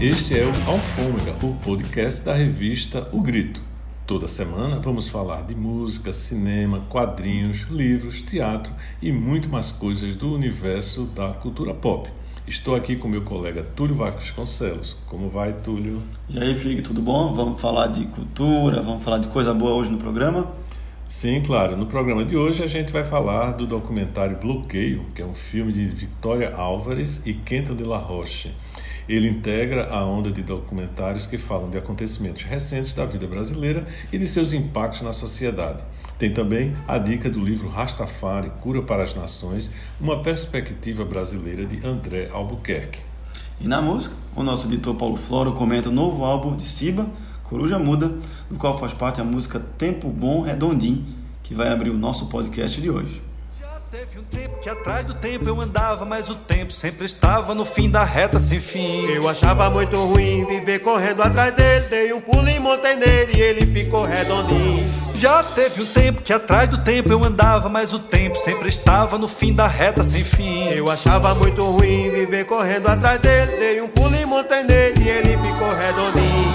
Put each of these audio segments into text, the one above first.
Este é o Alfômega, o podcast da revista O Grito. Toda semana vamos falar de música, cinema, quadrinhos, livros, teatro e muito mais coisas do universo da cultura pop. Estou aqui com meu colega Túlio Vasconcelos. Como vai, Túlio? E aí, Fig, tudo bom? Vamos falar de cultura, vamos falar de coisa boa hoje no programa? Sim, claro. No programa de hoje a gente vai falar do documentário Bloqueio, que é um filme de Victoria Álvares e Quenta de la Roche. Ele integra a onda de documentários que falam de acontecimentos recentes da vida brasileira e de seus impactos na sociedade. Tem também a dica do livro Rastafari, Cura para as Nações, uma perspectiva brasileira de André Albuquerque. E na música, o nosso editor Paulo Floro comenta o novo álbum de Siba, Coruja Muda, do qual faz parte a música Tempo Bom Redondim, que vai abrir o nosso podcast de hoje. Teve um tempo que atrás do tempo eu andava, mas o tempo sempre estava no fim da reta sem fim. Eu achava muito ruim viver correndo atrás dele. Dei um pulo e montei nele e ele ficou redondinho. Já teve um tempo que atrás do tempo eu andava, mas o tempo sempre estava no fim da reta sem fim. Eu achava muito ruim viver correndo atrás dele. Dei um pulo e montei nele e ele ficou redondinho.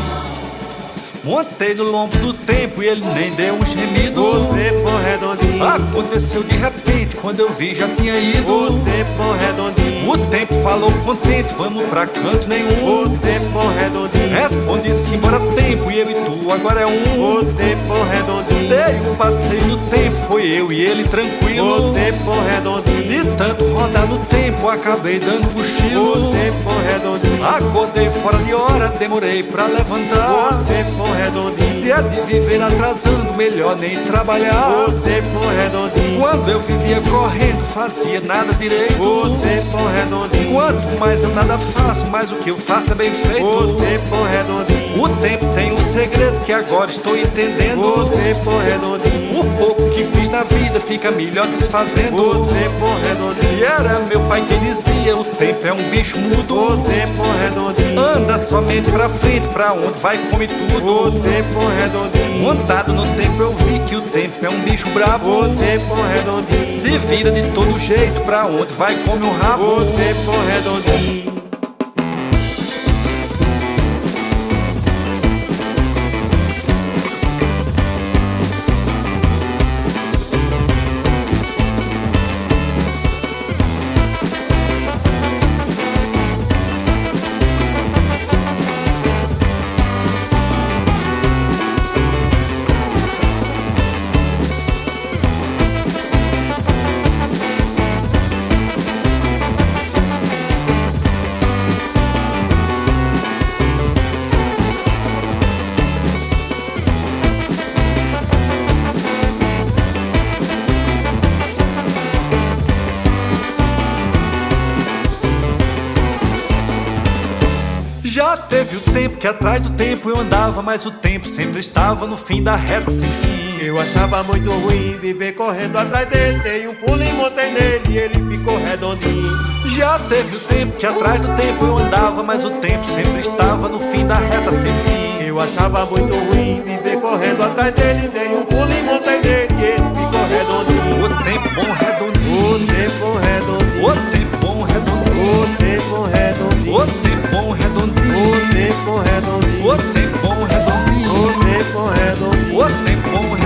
Montei no lombo do tempo e ele nem deu um gemido. O tempo redondinho. Aconteceu de repente, quando eu vi já tinha ido. O tempo redondinho. O tempo falou contente, vamos pra canto nenhum. O tempo redondinho. Responde-se embora tempo e eu e tu agora é um. O tempo redondinho. Dei um passeio no tempo, foi eu e ele tranquilo. O tempo redondinho. Tanto rodar no tempo, acabei dando cochilo. O tempo redondinho. Acordei fora de hora, demorei pra levantar. O tempo redondinho. Se é de viver atrasando, melhor nem trabalhar. O tempo redondinho. Quando eu vivia correndo, fazia nada direito. O tempo redondinho. Quanto mais eu nada faço, mais o que eu faço é bem feito. O tempo redondinho. O tempo tem um segredo que agora estou entendendo. O tempo redondinho. O pouco que fiz na vida fica melhor desfazendo. O tempo redondinho. E era meu pai que dizia: o tempo é um bicho mudo. O tempo redondinho. Anda somente pra frente, pra onde vai come tudo. O tempo redondinho. Montado no tempo eu vi que o tempo é um bicho brabo. O tempo redondinho. Se vira de todo jeito, pra onde vai come o rabo. O tempo redondinho. Teve o tempo que atrás do tempo eu andava, mas o tempo sempre estava no fim da reta sem fim. Eu achava muito ruim viver correndo atrás dele. Dei um pulo e montei nele e ele ficou redondinho. Já teve o tempo que atrás do tempo eu andava, mas o tempo sempre estava no fim da reta sem fim. Eu achava muito ruim viver correndo atrás dele. Dei um pulo e montei nele e ele ficou redondinho. O tempo bom redondinho. O tempo redondinho. O tempo O tempo redondinho. O tempo bom redondinho. O tempo redondinho. O tempo bom redondinho.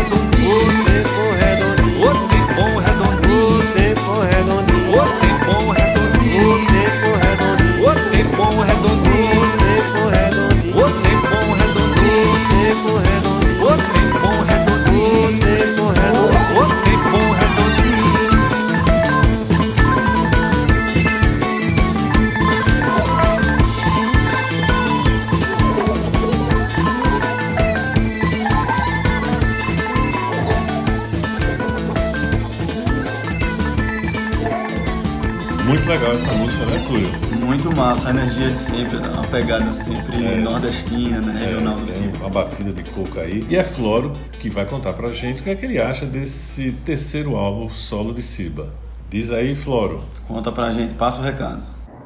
Muito massa, a energia de sempre, uma pegada sempre É. nordestina, né, regional do tem sul. uma batida de coco aí. E é Floro que vai contar pra gente o que é que ele acha desse terceiro álbum solo de Siba. Diz aí, Floro. Conta pra gente, passa o recado.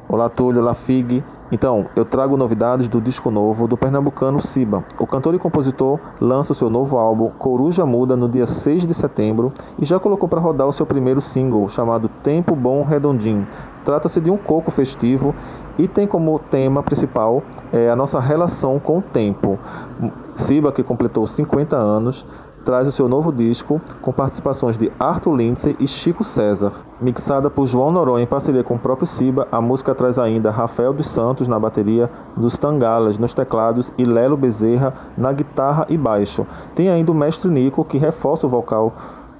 Olá Túlio, olá Fig. Então, eu trago novidades do disco novo do pernambucano Siba. O cantor e compositor lança o seu novo álbum Coruja Muda no dia 6 de setembro e já colocou para rodar o seu primeiro single chamado Tempo Bom Redondinho. Trata-se de um coco festivo e tem como tema principal é, a nossa relação com o tempo. Siba, que completou 50 anos, traz o seu novo disco com participações de Arthur Lindsay e Chico César. Mixada por João Noronha em parceria com o próprio Siba, a música traz ainda Rafael dos Santos na bateria, dos Tangalas nos teclados e Lelo Bezerra na guitarra e baixo. Tem ainda o mestre Nico que reforça o vocal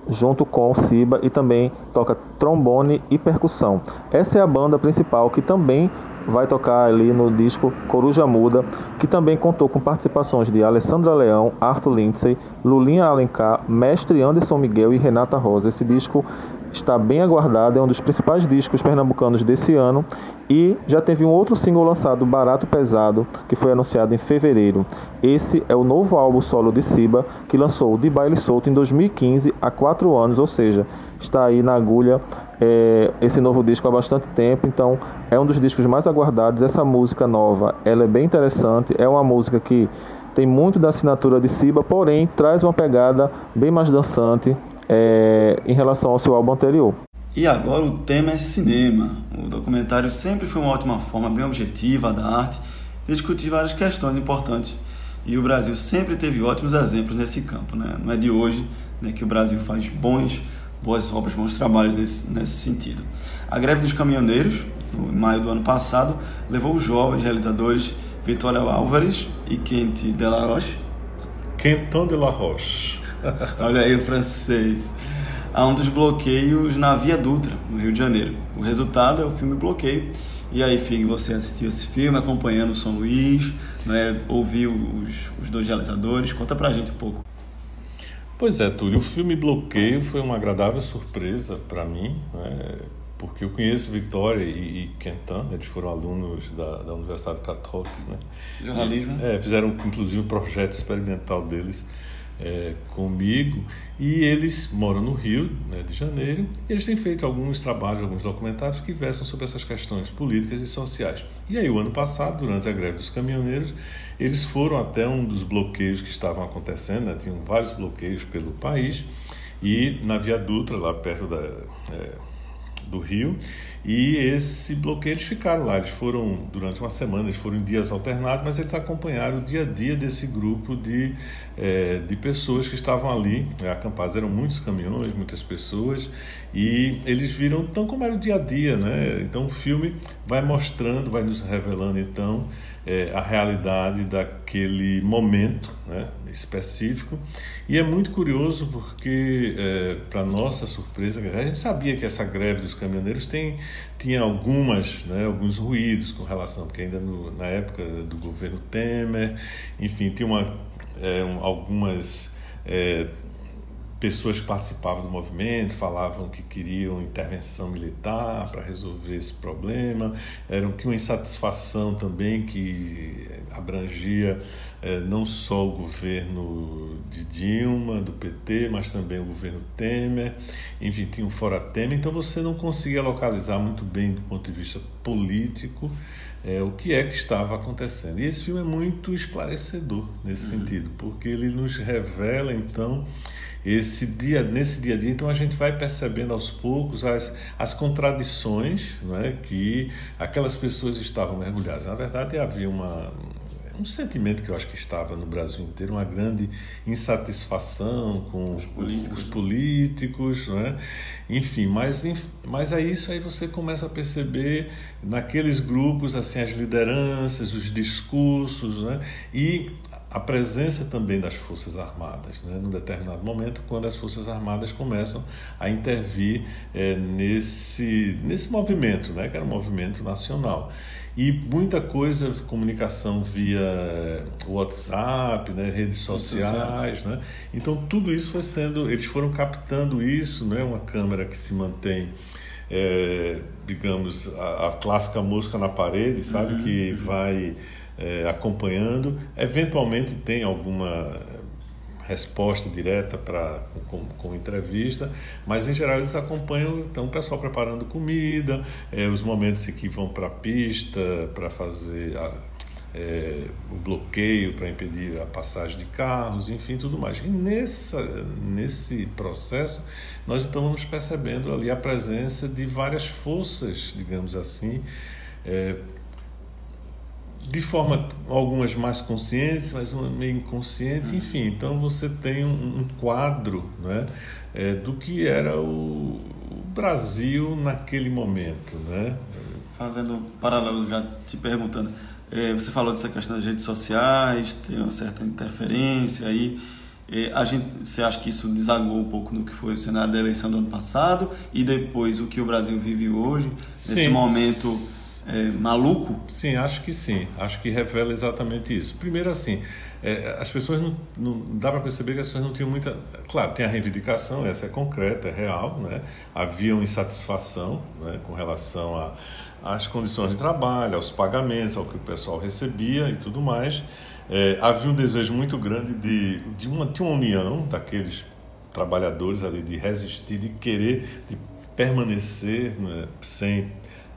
junto com Siba e também toca trombone e percussão. Essa é a banda principal que também vai tocar ali no disco Coruja Muda, que também contou com participações de Alessandra Leão, Arthur Lindsay, Lulinha Alencar, Mestre Anderson Miguel e Renata Rosa. Esse disco está bem aguardado, é um dos principais discos pernambucanos desse ano e já teve um outro single lançado, Barato Pesado, que foi anunciado em fevereiro. Esse é o novo álbum solo de Siba, que lançou De Baile Solto em 2015, há quatro anos, ou seja, está aí na agulha é, esse novo disco há bastante tempo, então é um dos discos mais aguardados. Essa música nova, ela é bem interessante, é uma música que tem muito da assinatura de Siba, porém traz uma pegada bem mais dançante é, em relação ao seu álbum anterior. E agora o tema é cinema. O documentário sempre foi uma ótima forma bem objetiva da arte de discutir várias questões importantes. E o Brasil sempre teve ótimos exemplos nesse campo. Né? Não é de hoje né, que o Brasil faz bons boas obras, bons trabalhos nesse, nesse sentido. A greve dos caminhoneiros, no maio do ano passado, levou os jovens realizadores Vitória Álvares e Quente de la Roche. Quentin de la Roche. Olha aí o francês. A um dos bloqueios na Via Dutra, no Rio de Janeiro. O resultado é o filme Bloqueio. E aí, Fig, você assistiu esse filme acompanhando o São Luís, né, ouviu os, os dois realizadores. Conta pra gente um pouco. Pois é, Túlio, o filme Bloqueio foi uma agradável surpresa para mim, né? porque eu conheço Vitória e, e Quentin, eles foram alunos da, da Universidade Católica. Né? Jornalismo. E, é, fizeram inclusive um projeto experimental deles é, comigo e eles moram no Rio né, de Janeiro e eles têm feito alguns trabalhos, alguns documentários que versam sobre essas questões políticas e sociais. E aí, o ano passado, durante a greve dos caminhoneiros, eles foram até um dos bloqueios que estavam acontecendo, né, tinham vários bloqueios pelo país e na Via Dutra, lá perto da, é, do Rio, e esse bloqueio eles ficaram lá, eles foram durante uma semana, eles foram em dias alternados, mas eles acompanharam o dia a dia desse grupo de, é, de pessoas que estavam ali né, acampadas. Eram muitos caminhões, muitas pessoas, e eles viram tão como era o dia a dia, né? Então o filme vai mostrando, vai nos revelando então é, a realidade daquele momento né, específico. E é muito curioso porque, é, para nossa surpresa, a gente sabia que essa greve dos caminhoneiros tem, tinha algumas, né, alguns ruídos com relação, porque ainda no, na época do governo Temer, enfim, tinha uma, é, um, algumas é, pessoas que participavam do movimento falavam que queriam intervenção militar para resolver esse problema. Era, tinha uma insatisfação também que abrangia é, não só o governo de Dilma, do PT, mas também o governo Temer. Enfim, tinha um fora Temer. Então você não conseguia localizar muito bem do ponto de vista político é, o que é que estava acontecendo. E esse filme é muito esclarecedor nesse uhum. sentido, porque ele nos revela então esse dia nesse dia a dia então a gente vai percebendo aos poucos as, as contradições não é, que aquelas pessoas estavam mergulhadas na verdade havia uma um sentimento que eu acho que estava no Brasil inteiro, uma grande insatisfação com os políticos, os políticos não é? enfim, mas, mas é isso aí você começa a perceber naqueles grupos assim as lideranças, os discursos né? e a presença também das Forças Armadas, né, num determinado momento, quando as Forças Armadas começam a intervir é, nesse, nesse movimento, né, que era um movimento nacional. E muita coisa, comunicação via WhatsApp, né, redes sociais, né? Então tudo isso foi sendo, eles foram captando isso, né, uma câmera que se mantém é, digamos, a, a, clássica mosca na parede, sabe? Uhum, que uhum. vai é, acompanhando. Eventualmente tem alguma resposta direta para com, com, entrevista, mas em geral eles acompanham então o pessoal preparando comida, é, os momentos em que vão para a pista para fazer a, é, o bloqueio para impedir a passagem de carros, enfim, tudo mais. E nessa, nesse processo, nós então vamos percebendo ali a presença de várias forças, digamos assim, é, de forma algumas mais conscientes, mas uma meio inconsciente, uhum. enfim. Então você tem um, um quadro né, é, do que era o, o, Brasil naquele momento. Né? Fazendo um paralelo, já te perguntando, é, você falou dessa questão das redes sociais, tem uma certa interferência aí. É, a gente, você acha que isso desagou um pouco no que foi o cenário da eleição do ano passado e depois o que o Brasil vive hoje, Sim. nesse momento é, maluco? Sim, acho que sim. Acho que revela exatamente isso. Primeiro, assim, é, as pessoas não, não dá para perceber que as pessoas não tinham muita. Claro, tem a reivindicação, essa é concreta, é real, né? Havia uma insatisfação né, com relação às condições de trabalho, aos pagamentos, ao que o pessoal recebia e tudo mais. É, havia um desejo muito grande de, de, uma, de uma união daqueles trabalhadores ali, de resistir, de querer, de permanecer né, sem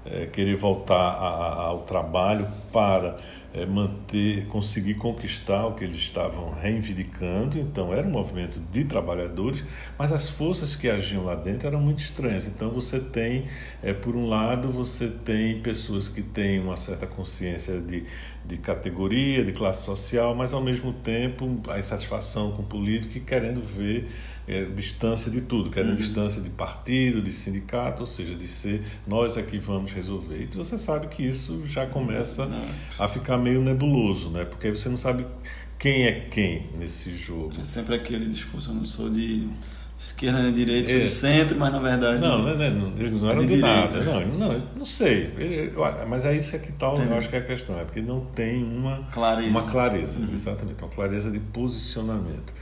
é, querer voltar a, a, ao trabalho para é, manter, conseguir conquistar o que eles estavam reivindicando. Então, era um movimento de trabalhadores, mas as forças que agiam lá dentro eram muito estranhas. Então, você tem, é, por um lado, você tem pessoas que têm uma certa consciência de, de categoria, de classe social, mas ao mesmo tempo a insatisfação com o político e querendo ver é, distância de tudo, querendo uhum. distância de partido, de sindicato, ou seja, de ser nós é que vamos resolver. E você sabe que isso já começa uhum. a ficar meio nebuloso, né? Porque aí você não sabe quem é quem nesse jogo. É sempre aquele discurso, eu não sou de esquerda nem direita, é. centro, mas na verdade. Não, não, não eles não é eram de, de nada. Não, não, não sei. Mas é isso é que tal, Entendi. eu acho que é a questão, é porque não tem uma clareza, uma clareza uhum. exatamente, uma clareza de posicionamento.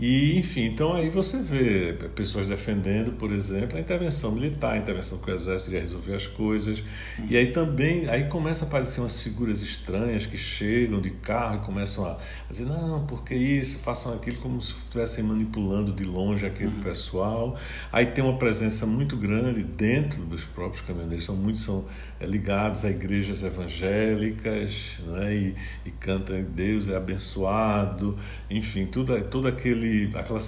E, enfim, então aí você vê pessoas defendendo, por exemplo, a intervenção militar, a intervenção que o exército ia resolver as coisas. E aí também, aí começa a aparecer umas figuras estranhas que chegam de carro e começam a dizer, não, porque isso, façam aquilo como se estivessem manipulando de longe aquele uhum. pessoal. Aí tem uma presença muito grande dentro dos próprios caminhoneiros, são muitos são é, ligados a igrejas evangélicas, né, e, e cantam Deus é abençoado, enfim, tudo, tudo aquele aquela,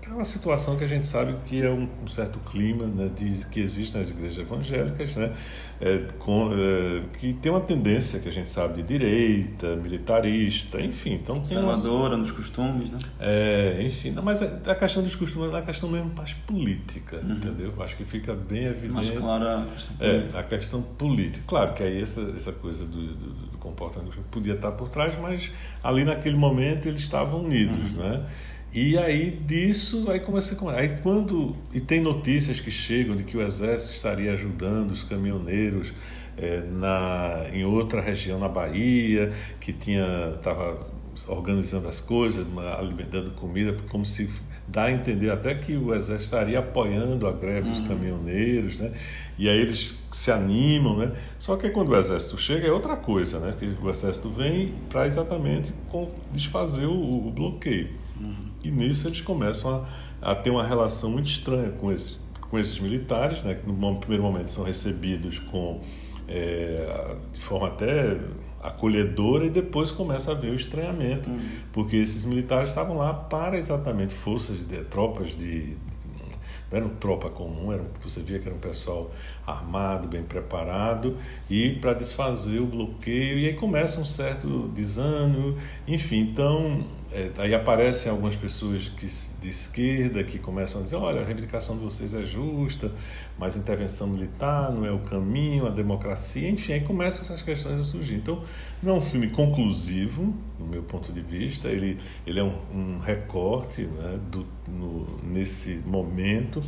aquela situação que a gente sabe que é um, um certo clima né, de, que existe nas igrejas evangélicas, né, é, com, é, que tem uma tendência que a gente sabe de direita, militarista, enfim. Então, Conservadora nos costumes, né? É, enfim, não, mas a questão dos costumes é a questão mesmo mais política, uhum. entendeu? Acho que fica bem evidente. Mais clara a questão política. É, a questão política. Claro que aí essa, essa coisa do, do, do comportamento podia estar por trás, mas ali naquele momento eles estavam unidos, uhum. né? E aí disso, aí começa a aí quando e tem notícias que chegam de que o exército estaria ajudando os caminhoneiros é, na em outra região na Bahia que tinha estava organizando as coisas, alimentando comida, como se dá a entender até que o exército estaria apoiando a greve dos uhum. caminhoneiros, né? E aí eles se animam, né? Só que quando o exército chega é outra coisa, né? Que o exército vem para exatamente desfazer o, o bloqueio. E nisso eles começam a, a ter uma relação muito estranha com esses, com esses militares, né, que no primeiro momento são recebidos com, é, de forma até acolhedora e depois começa a haver o estranhamento, uhum. porque esses militares estavam lá para exatamente forças de tropas de não era uma tropa comum, era, você via que era um pessoal armado, bem preparado, e para desfazer o bloqueio, e aí começa um certo desânimo, enfim, então é, aí aparecem algumas pessoas que, de esquerda que começam a dizer, olha, a reivindicação de vocês é justa, mas intervenção militar não é o caminho, a democracia, enfim, aí começam essas questões a surgir. Então, não é um filme conclusivo, no meu ponto de vista, ele, ele é um, um recorte né, do, no, nesse momento,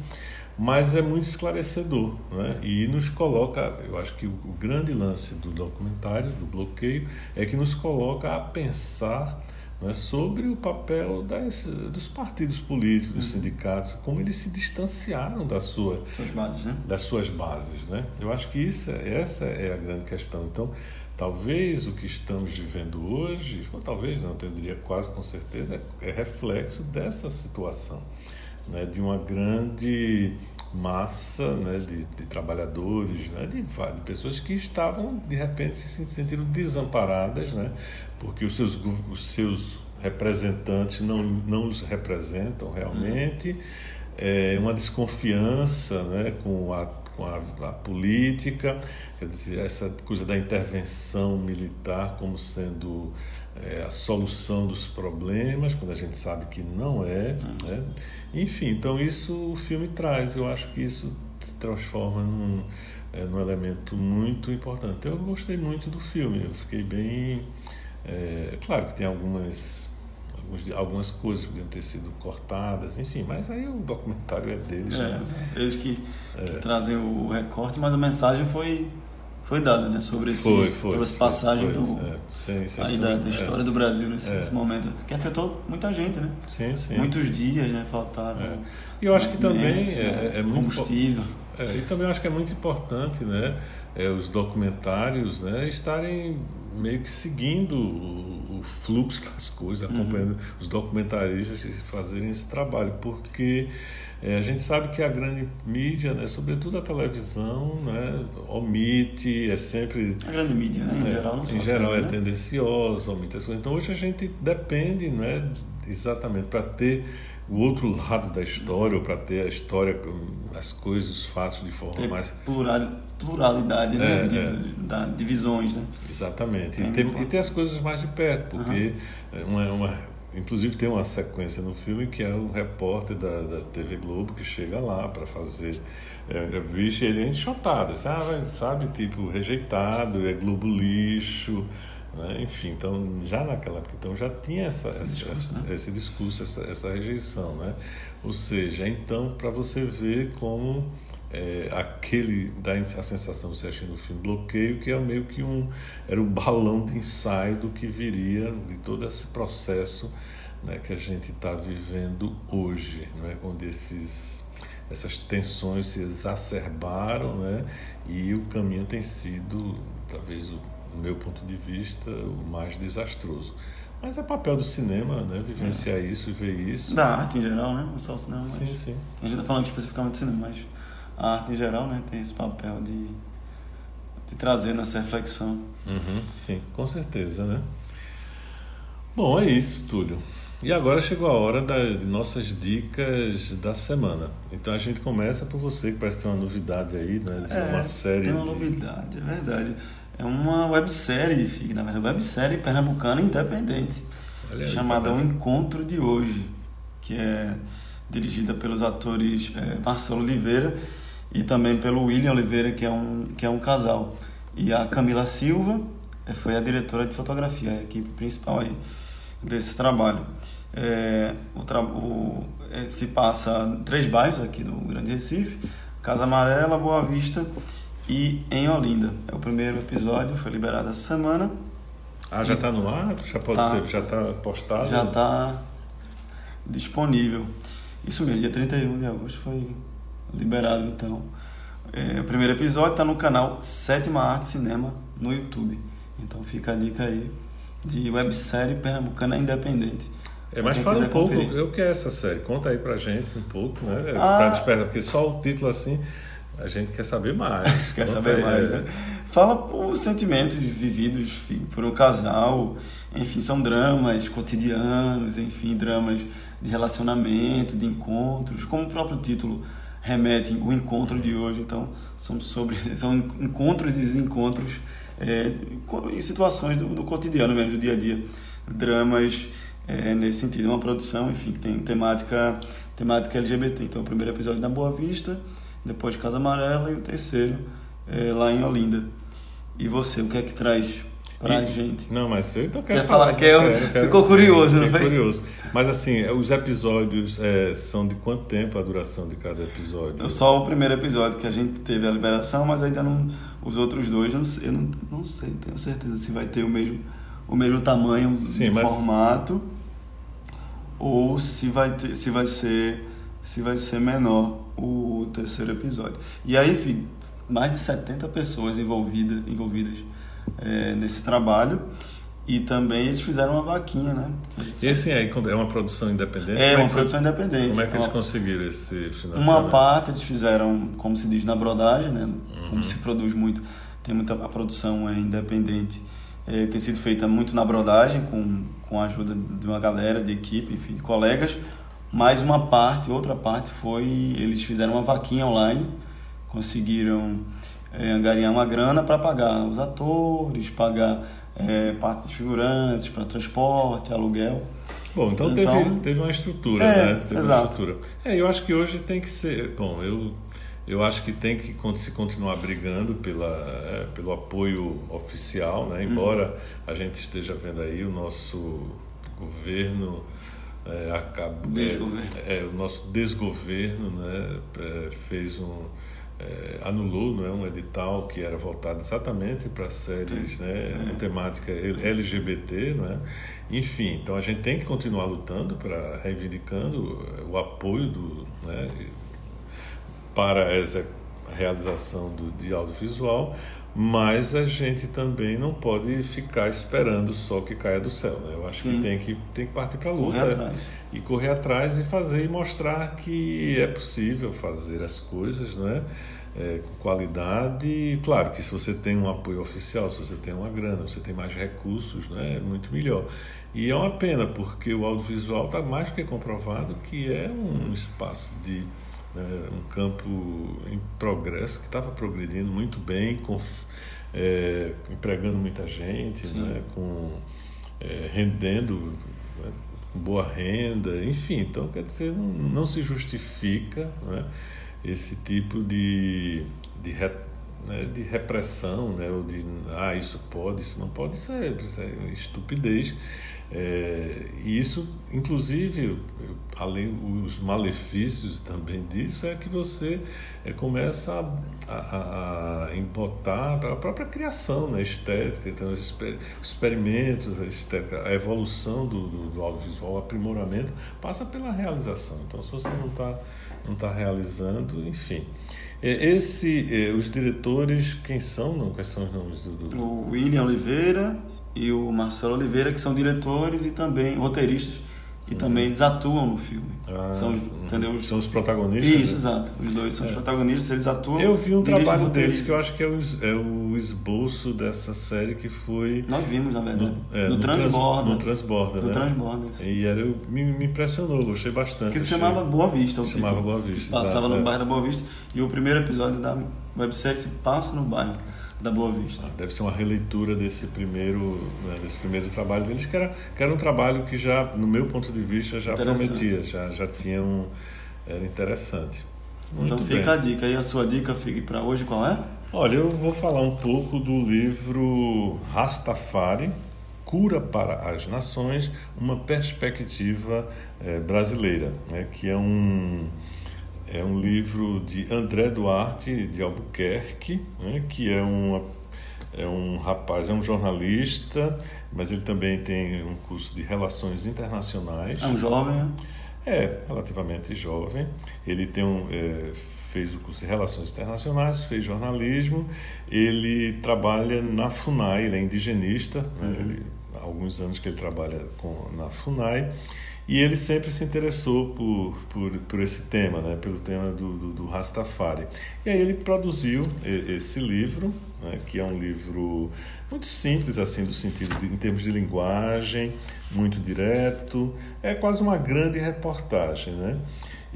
mas é muito esclarecedor né? e nos coloca, eu acho que o, o grande lance do documentário, do bloqueio, é que nos coloca a pensar né, sobre o papel das, dos partidos políticos, dos uhum. sindicatos, como eles se distanciaram da sua, suas bases, né? das suas bases. Né? Eu acho que isso, essa é a grande questão. Então, talvez o que estamos vivendo hoje, ou talvez não, eu diria quase com certeza, é, é reflexo dessa situação, né, de uma grande massa né, de, de trabalhadores, né, de, de, pessoas que estavam de repente se sentindo desamparadas, né, porque os seus, os seus representantes não, não os representam realmente, é, uma desconfiança né, com a com a, a, política, quer dizer, essa coisa da intervenção militar como sendo é, a solução dos problemas, quando a gente sabe que não é. Né? Enfim, então isso o filme traz, eu acho que isso se transforma num, é, num elemento muito importante. Eu gostei muito do filme, eu fiquei bem. É, claro que tem algumas algumas coisas podiam ter sido cortadas, enfim, mas aí o documentário é deles. É, né? Eles que, é. que, trazem o recorte, mas a mensagem foi, foi dada, né? Sobre, esse, foi, foi, sobre essa passagem foi, do, é. sim, sim, aí da, da, história do Brasil nesse, é. momento, que afetou muita gente, né? Sim, sim. Muitos dias, né? Faltaram. É. E eu acho que também é, né? é, muito combustível. É, e também eu acho que é muito importante, né? os documentários, né? Estarem meio que seguindo o, o fluxo das coisas, uhum. acompanhando uhum. os documentaristas fazerem esse trabalho, porque é, a gente sabe que a grande mídia, né, sobretudo a televisão, né, omite, é sempre... A grande mídia, né, em é, geral, não Em geral é né? tendenciosa, omite as coisas. Então hoje a gente depende, né, exatamente, para ter o outro lado da história, ou para ter a história, as coisas, os fatos de forma ter mais. pluralidade, né? É, de, é. Da, divisões, né? Exatamente. e, ter, e ter as coisas mais de perto, porque uhum. uma, uma, inclusive tem uma sequência no filme que é o repórter da, da TV Globo que chega lá para fazer. É, vixe, ele é enxotado, sabe? sabe? Tipo, rejeitado, é Globo lixo. Né? Enfim, então já naquela época então já tinha essa, esse, essa, discurso, né? esse discurso, essa, essa rejeição. Né? Ou seja, então para você ver como é, aquele dá a sensação você assistindo o filme bloqueio que é meio que um era o balão de ensaio do que viria de todo esse processo né, que a gente está vivendo hoje, né, onde esses essas tensões se exacerbaram, né, e o caminho tem sido talvez o do meu ponto de vista, o mais desastroso. Mas é papel do cinema, né? Vivenciar é. isso e ver isso. Da arte em geral, né? Não só o cinema. Sim, mas... sim. A gente está falando especificamente do cinema, mas a arte em geral, né? Tem esse papel de, de trazer nessa reflexão. Uhum, sim, com certeza, né? Bom, é isso, Túlio. E agora chegou a hora da, de nossas dicas da semana. Então a gente começa por você, que parece ter uma novidade aí, né? De é, uma série. Tem uma de... novidade, é verdade. É uma websérie, fica, na verdade, websérie pernambucana independente, aí, chamada tá O Encontro de Hoje, que é dirigida pelos atores é, Marcelo Oliveira e também pelo William Oliveira, que é um, que é um casal. E a Camila Silva é, foi a diretora de fotografia, a equipe principal aí desse trabalho. É, o, tra o é, se passa três bairros aqui do Grande Recife, Casa Amarela, Boa Vista e em Olinda. É o primeiro episódio, foi liberado essa semana. Ah, já está no ar? Já pode tá, ser, já está postado? Já está disponível. Isso mesmo, dia 31 de agosto foi liberado então. É, o primeiro episódio está no canal Sétima Arte Cinema no YouTube. Então fica a dica aí de websérie pernambucana independente. É, mas fala um pouco, conferir. eu quero essa série, conta aí pra gente um pouco, né? Ah, pra despertar, porque só o título assim a gente quer saber mais. quer saber mais, né? Fala os sentimentos vividos por um casal, enfim, são dramas cotidianos, enfim, dramas de relacionamento, de encontros, como o próprio título remete, o encontro de hoje, então são sobre são encontros e desencontros é, em situações do, do, cotidiano mesmo, do dia a dia, dramas é, nesse sentido, uma produção, enfim, que tem temática temática LGBT. Então, o primeiro episódio na Boa Vista, depois Casa Amarela e o terceiro é, lá em Olinda. E você, o que é que traz pra e, gente? Não, mas eu então quero Quer falar, quer, quero, quero, ficou curioso, não foi? curioso. Mas assim, os episódios é, são de quanto tempo a duração de cada episódio? Só o primeiro episódio que a gente teve a liberação, mas ainda não os outros dois, eu não, eu não, não sei, tenho certeza se vai ter o mesmo o mesmo tamanho Sim, mas... formato ou se vai ter, se vai ser se vai ser menor o terceiro episódio. E aí, enfim, mais de 70 pessoas envolvidas, envolvidas é, nesse trabalho. E também eles fizeram uma vaquinha, né? Esse aí é uma produção independente? É, como uma que- produção independente. Como é que eles Uma- conseguiram esse financiamento? Uma parte eles fizeram, como se diz, na brodagem, né? Uhum. Como se produz muito, tem muita a produção é independente, é, tem sido feita muito na brodagem com, com a ajuda de uma galera, de equipe, enfim, de colegas. Mas uma parte, outra parte foi eles fizeram uma vaquinha online, conseguiram é, angariar uma grana para pagar os atores, pagar é, parte dos figurantes, para transporte, aluguel. Bom, então, Então- teve, teve uma estrutura, É, né? Teve uma exato. estrutura. É, eu acho que hoje tem que ser. Bom, eu, eu acho que tem que se continuar brigando pela, é, pelo apoio oficial, né? Embora a gente esteja vendo aí o nosso governo. É, acaba, é, é, o nosso desgoverno né, é, fez um é, anulou não é, um edital que era voltado exatamente para séries né, com temática LGBT, não é? Enfim, então a gente tem que continuar lutando para reivindicando o apoio do, né, para essa realização do, de audiovisual, mas a gente também não pode ficar esperando só que caia do céu. Né? Eu acho Sim. que tem que tem que partir para a luta Correr atrás. e correr atrás e fazer e mostrar que é possível fazer as coisas, não é? É, com qualidade claro que se você tem um apoio oficial, se você tem uma grana, você tem mais recursos, né, é muito melhor. E é uma pena porque o audiovisual está mais do que comprovado que é um espaço de né, um campo em progresso que estava progredindo muito bem, com, é, empregando muita gente, né, com é, rendendo né, com boa renda, enfim. Então, quer dizer, não, não se justifica né, esse tipo de, de, re, né, de repressão, né, ou de, ah, isso pode, isso não pode, isso é, isso é estupidez. É, e isso, inclusive, além os malefícios também disso, é que você é, começa a, a, a embotar a própria criação né, estética, então, os exper- experimentos, a, estética, a evolução do, do, do audiovisual, o aprimoramento, passa pela realização. Então, se você não está não tá realizando, enfim. É, Esse, é, os diretores, quem são? Não, quais são os nomes do, do- O William Oliveira e o Marcelo Oliveira, que são diretores e também roteiristas e também eles atuam no filme. Ah, são, entendeu? São os protagonistas? Isso, né? exato. Os dois são os protagonistas, eles atuam. Eu vi um trabalho deles que eu acho que é o, é o esboço dessa série que foi Nós vimos, na verdade. é, no, trans- Transborda. no Transborda, No né? Transborda, isso. E era, eu- me, me impressionou, gostei bastante. Que se Achei- chamava Boa Vista, o Chamava título. Boa Vista, Que Passava exato, no é. bairro da Boa Vista. E o primeiro episódio da websérie se passa no bairro da Boa Vista. Deve ser uma releitura desse primeiro, né, desse primeiro trabalho deles, que era, que era um trabalho que já, no meu ponto de vista, já prometia, já, já tinha um... Era interessante. Muito então bem. fica a dica. E a sua dica para hoje qual é? Olha, eu vou falar um pouco do livro Rastafari, Cura para as Nações, uma perspectiva eh, brasileira, né, que é um, é um livro de André Duarte de Albuquerque, né, que é, uma, é um rapaz, é um jornalista, mas ele também tem um curso de Relações Internacionais. É um jovem, né? É, relativamente jovem. Ele tem um, é, fez o curso de Relações Internacionais, fez jornalismo. Ele trabalha na FUNAI, ele é indigenista. Né? Ele, há alguns anos que ele trabalha com, na FUNAI. E ele sempre se interessou por, por, por esse tema, né? pelo tema do, do, do Rastafari. E aí ele produziu esse livro, né? que é um livro muito simples, assim, do sentido de, em termos de linguagem, muito direto. É quase uma grande reportagem, né?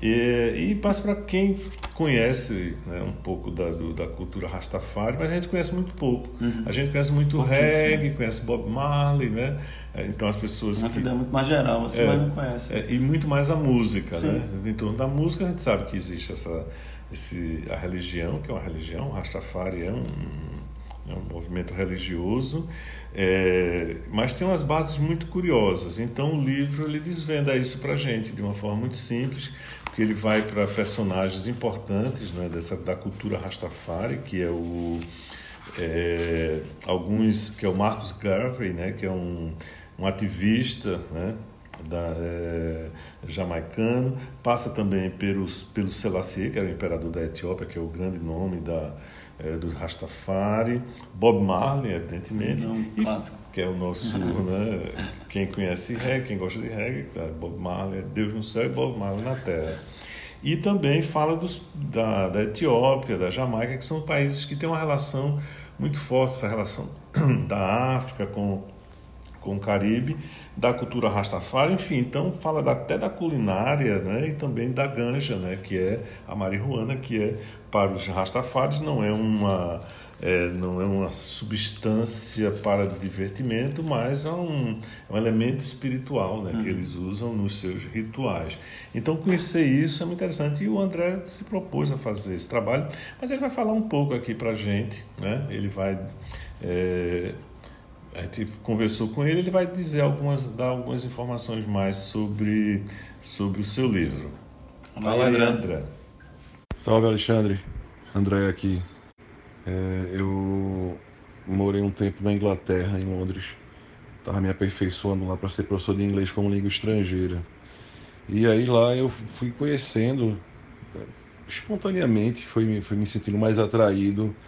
E, e passa para quem conhece né, um pouco da, do- da cultura Rastafari, mas a gente conhece muito pouco. A gente conhece muito reggae, conhece Bob Marley, né? É, Então as pessoas Uma que ideia muito mais geral, assim, É. não conhece. é, e muito mais a música, Sim. né? Em torno da música a gente sabe que existe essa, esse, a religião, que é uma religião, o Rastafari é um, é um movimento religioso, é, mas tem umas bases muito curiosas. Então o livro ele desvenda isso para a gente de uma forma muito simples, porque ele vai para personagens importantes né, dessa, da cultura Rastafari, que é o é, alguns que é o Marcus Garvey, né, que é um, um ativista, né, da, é, jamaicano, passa também pelos, pelo Selassie, que era o imperador da Etiópia, que é o grande nome da, é, do Rastafari, Bob Marley, evidentemente, Não, e, clássico. que é o nosso, né, quem conhece reggae, quem gosta de reggae, Bob Marley é Deus no céu e Bob Marley na terra. E também fala dos, da, da Etiópia, da Jamaica, que são países que têm uma relação muito forte, essa relação da África com, com o Caribe, da cultura Rastafari, enfim, então fala até da culinária né, e também da ganja, né, que é a marihuana, que é para os Rastafaris não é uma é, não é uma substância para divertimento, mas é um, é um elemento espiritual né, que eles usam nos seus rituais. Então, conhecer isso é muito interessante. E o André se propôs a fazer esse trabalho, mas ele vai falar um pouco aqui para a gente. Né? Ele vai. É, a gente conversou com ele, ele vai dizer algumas, dar algumas informações mais sobre, sobre o seu livro. Fala aí, André. Salve Alexandre, André aqui. É, eu morei um tempo na Inglaterra, em Londres. Estava me aperfeiçoando lá para ser professor de inglês como língua estrangeira. E aí lá eu fui conhecendo é, espontaneamente, fui, me- fui me sentindo mais atraído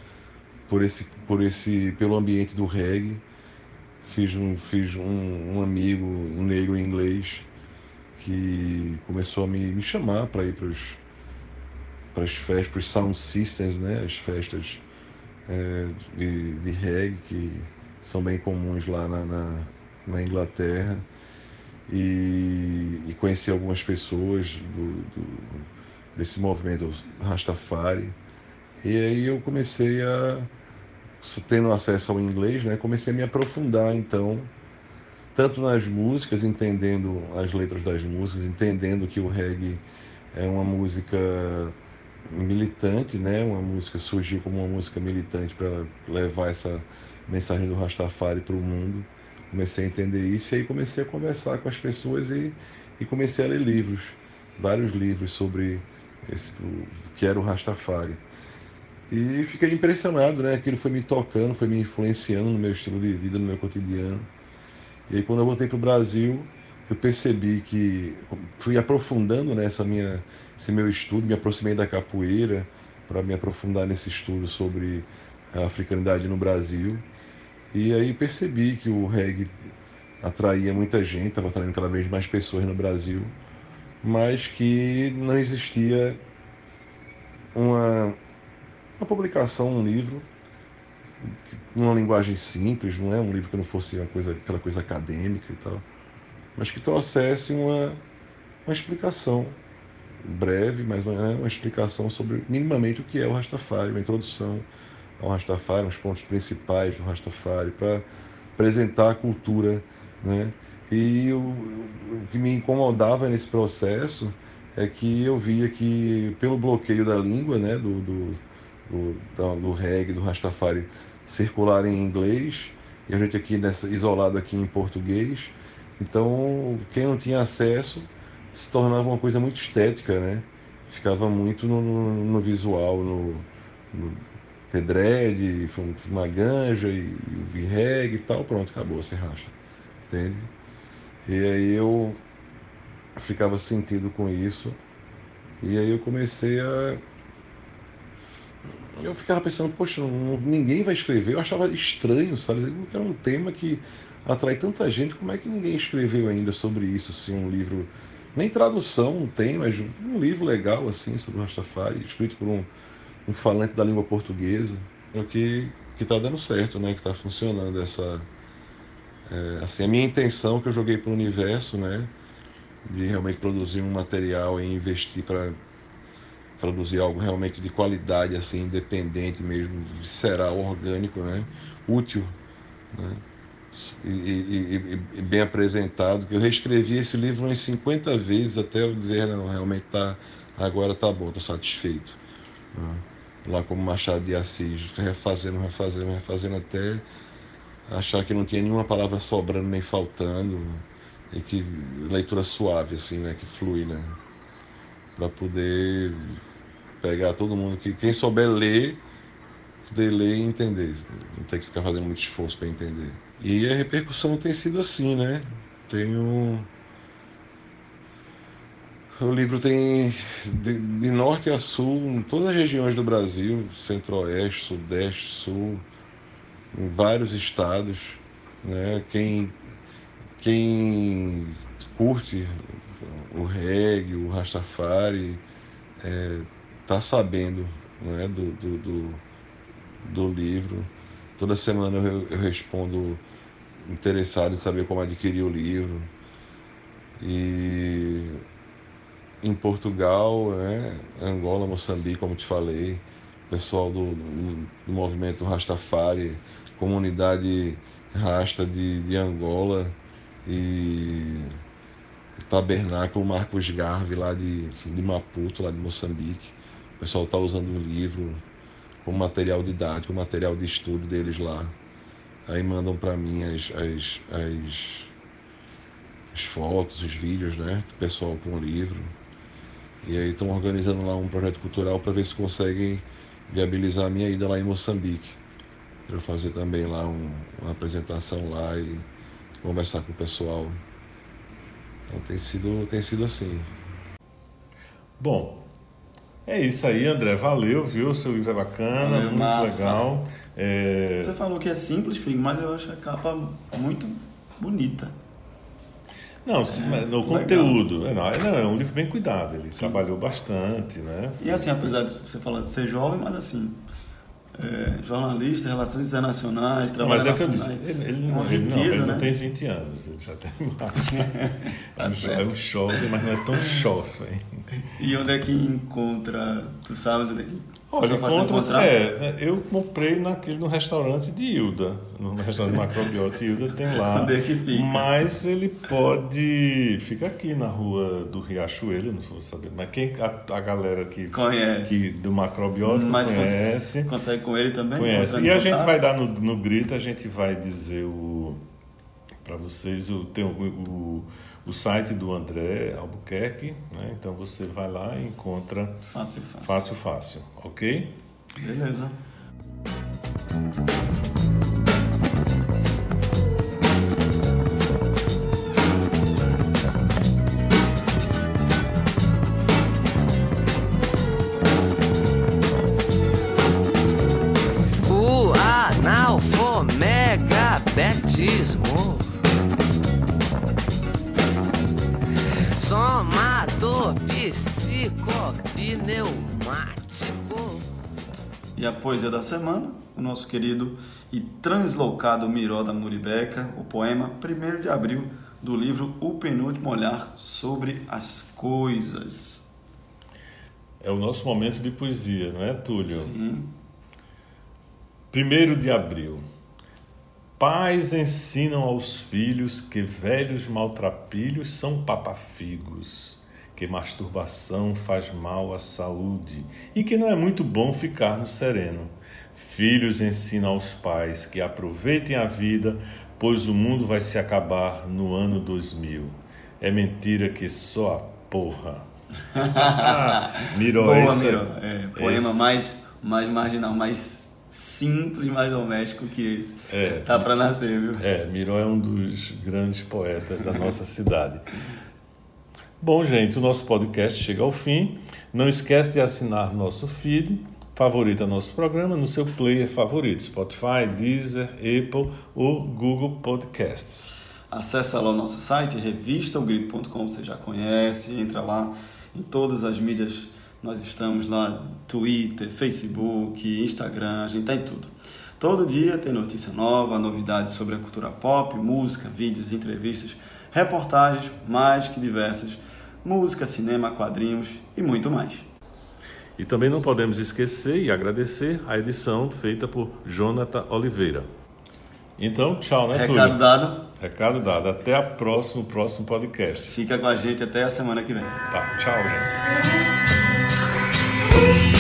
por esse, por esse, pelo ambiente do reggae. Fiz um, fiz um, um amigo, um negro inglês, que começou a me, me chamar para ir para os para as festas, para os sound systems, né? As festas é, de, de reggae que são bem comuns lá na, na, na Inglaterra. E, e conheci algumas pessoas do, do- desse movimento Rastafari. E aí eu comecei a, tendo acesso ao inglês, né? Comecei a me aprofundar então tanto nas músicas, entendendo as letras das músicas, entendendo que o reggae é uma música militante, né? Uma música surgiu como uma música militante para levar essa mensagem do Rastafari para o mundo. Comecei a entender isso e aí comecei a conversar com as pessoas e, e comecei a ler livros, vários livros sobre esse, o que era o Rastafari. E fiquei impressionado, né? Aquilo foi me tocando, foi me influenciando no meu estilo de vida, no meu cotidiano. E aí quando eu voltei para o Brasil, eu percebi que fui aprofundando nessa minha esse meu estudo, me aproximei da capoeira para me aprofundar nesse estudo sobre a africanidade no Brasil. E aí percebi que o reggae atraía muita gente, estava atraindo cada vez mais pessoas no Brasil, mas que não existia uma, uma publicação, um livro numa linguagem simples, não é um livro que não fosse uma coisa, aquela coisa acadêmica e tal, mas que trouxesse uma, uma explicação breve, mas uma, uma explicação sobre minimamente o que é o Rastafari, uma introdução ao Rastafari, os pontos principais do Rastafari, para apresentar a cultura, né? E o, o que me incomodava nesse processo é que eu via que pelo bloqueio da língua, né, do, do, do, do reggae, do Rastafari circular em inglês, e a gente aqui nessa, isolado aqui em português, então quem não tinha acesso se tornava uma coisa muito estética, né? Ficava muito no, no, no visual, no, no ter dread, uma ganja e, e reggae e tal, pronto, acabou, se rasta, entende? E aí eu ficava sentido com isso, e aí eu comecei a eu ficava pensando, poxa, não- ninguém vai escrever. Eu achava estranho, sabe? Era um tema que atrai tanta gente. Como é que ninguém escreveu ainda sobre isso? Assim, um livro, nem tradução não tem, mas um livro legal assim sobre o Rastafari, escrito por um, um falante da língua portuguesa. É que que está dando certo, né? Que está funcionando essa é, assim a minha intenção que eu joguei para o universo, né? De realmente produzir um material e investir para produzir algo realmente de qualidade, assim, independente mesmo, visceral, orgânico, né? Útil, né? E, e- e- bem apresentado. Que eu reescrevi esse livro umas 50 vezes até eu dizer, não, realmente tá, agora tá bom, tô satisfeito. né? Lá como Machado de Assis, refazendo, refazendo, refazendo até achar que não tinha nenhuma palavra sobrando nem faltando e que leitura suave assim, né, que flui, né? para poder pegar todo mundo que quem souber ler, poder ler e entender, não ter que ficar fazendo muito esforço para entender. E a repercussão tem sido assim, né? Tenho O livro tem de, de, norte a sul, em todas as regiões do Brasil, centro-oeste, sudeste, sul, em vários estados. Né? Quem, quem curte o reggae, o Rastafari, está é, sabendo né? do, do, do, do, livro. Toda semana eu, eu respondo interessado em saber como adquirir o livro. E em Portugal, né, Angola, Moçambique, como te falei, pessoal do, do movimento Rastafari, comunidade Rasta de, de Angola e tabernáculo Marcos Garve lá de, de Maputo, lá de Moçambique. O pessoal está usando um livro como material didático, material de estudo deles lá. Aí mandam para mim as, as, as, as fotos, os vídeos, né? Do pessoal com o livro. E aí estão organizando lá um projeto cultural para ver se conseguem viabilizar a minha ida lá em Moçambique. Para fazer também lá um, uma apresentação lá e conversar com o pessoal. Então tem sido, tem sido assim. Bom, é isso aí, André. Valeu, viu? Seu livro é bacana, Valeu, muito massa. legal. É... Você falou que é simples, Figo, mas eu acho a capa muito bonita. Não, é, no conteúdo. É, não, é um livro bem cuidado, ele Sim. trabalhou bastante, né? E assim, apesar de você falar de ser jovem, mas assim, é, jornalista, relações internacionais, trabalha Mas é que eu disse, ele, ele, não, riqueza, ele, não, ele né? não tem 20 anos, ele já tem mais. tá é um jovem, mas não é tão jovem. E onde é que encontra, tu sabes onde é que Olha, encontra, é, eu comprei naquele, no restaurante de Hilda, no restaurante macrobiota Hilda tem lá. Onde é que fica? Mas ele pode. Fica aqui na rua do Riachuelo, não vou saber. Mas quem a, a galera que conhece que, do macrobiota mas conhece. Consegue com ele também? Conhece. E a gente vai dar no, no grito, a gente vai dizer o. Para vocês, o, tem o, o o site do André Albuquerque, né? então você vai lá e encontra fácil, fácil, fácil, fácil, ok? Beleza. O analfomegabetismo Somador psicopneumático. E a poesia da semana, o nosso querido e translocado Miró da Muribeca, o poema 1 de abril do livro O Penúltimo Olhar sobre as Coisas. É o nosso momento de poesia, não é, Túlio? Sim. 1 de abril. Pais ensinam aos filhos que velhos maltrapilhos são papafigos, que masturbação faz mal à saúde e que não é muito bom ficar no sereno. Filhos ensinam aos pais que aproveitem a vida, pois o mundo vai se acabar no ano 2000. É mentira que só a porra. ah, Miró, Boa, esse. É, poema esse... mais, mais marginal, mais simples, mais doméstico que esse. É, tá para nascer, viu? É, Miró é um dos grandes poetas da nossa cidade. Bom, gente, o nosso podcast chega ao fim. Não esquece de assinar nosso feed, favorita nosso programa no seu player favorito, Spotify, Deezer, Apple ou Google Podcasts. Acesse lá o nosso site, revistaogrito.com, você já conhece, entra lá em todas as mídias nós estamos lá, Twitter, Facebook, Instagram, a gente está em tudo. Todo dia tem notícia nova, novidades sobre a cultura pop, música, vídeos, entrevistas, reportagens mais que diversas, música, cinema, quadrinhos e muito mais. E também não podemos esquecer e agradecer a edição feita por Jonathan Oliveira. Então, tchau, né, Recado Túlio? dado. Recado dado. Até a próximo, próximo podcast. Fica com a gente até a semana que vem. Tá, tchau, gente. Thank you.